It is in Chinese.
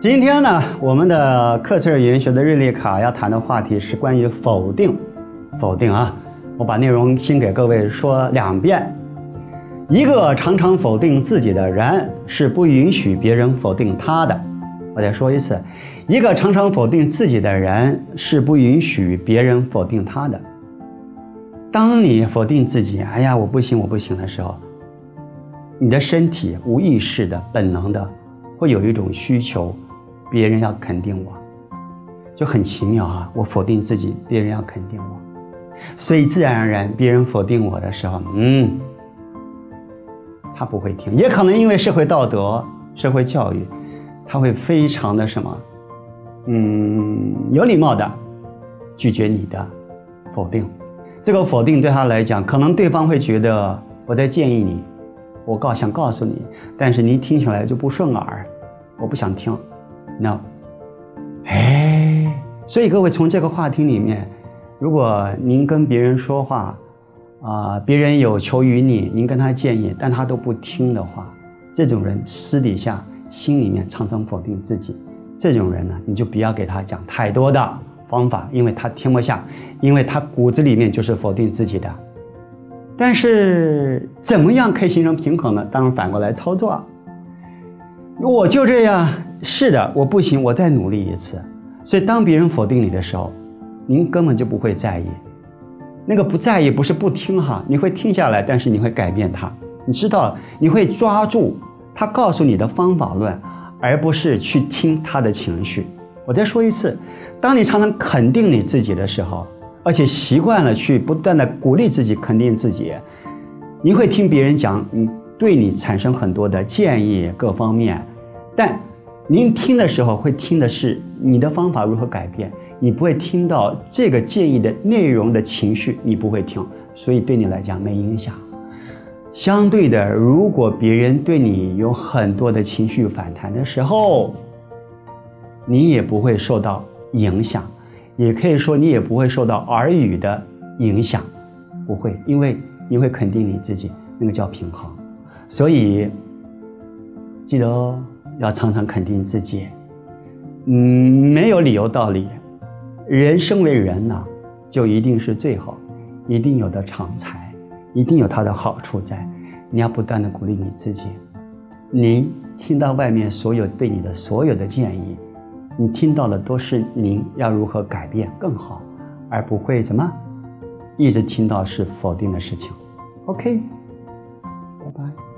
今天呢，我们的课程语言学的日历卡要谈的话题是关于否定，否定啊！我把内容先给各位说两遍。一个常常否定自己的人，是不允许别人否定他的。我再说一次，一个常常否定自己的人，是不允许别人否定他的。当你否定自己，哎呀，我不行，我不行的时候，你的身体无意识的、本能的，会有一种需求。别人要肯定我，就很奇妙啊！我否定自己，别人要肯定我，所以自然而然，别人否定我的时候，嗯，他不会听，也可能因为社会道德、社会教育，他会非常的什么，嗯，有礼貌的拒绝你的否定。这个否定对他来讲，可能对方会觉得我在建议你，我告想告诉你，但是你听起来就不顺耳，我不想听。no，哎，所以各位从这个话题里面，如果您跟别人说话，啊，别人有求于你，您跟他建议，但他都不听的话，这种人私底下心里面常常否定自己，这种人呢，你就不要给他讲太多的方法，因为他听不下，因为他骨子里面就是否定自己的。但是怎么样可以形成平衡呢？当然反过来操作，我就这样。是的，我不行，我再努力一次。所以，当别人否定你的时候，您根本就不会在意。那个不在意不是不听哈，你会听下来，但是你会改变他。你知道，你会抓住他告诉你的方法论，而不是去听他的情绪。我再说一次，当你常常肯定你自己的时候，而且习惯了去不断的鼓励自己、肯定自己，你会听别人讲，嗯，对你产生很多的建议，各方面，但。您听的时候会听的是你的方法如何改变，你不会听到这个建议的内容的情绪，你不会听，所以对你来讲没影响。相对的，如果别人对你有很多的情绪反弹的时候，你也不会受到影响，也可以说你也不会受到耳语的影响，不会，因为你会肯定你自己，那个叫平衡。所以记得哦。要常常肯定自己，嗯，没有理由道理。人生为人呐，就一定是最好，一定有的长才，一定有它的好处在。你要不断的鼓励你自己。您听到外面所有对你的所有的建议，你听到的都是您要如何改变更好，而不会什么一直听到是否定的事情。OK，拜拜。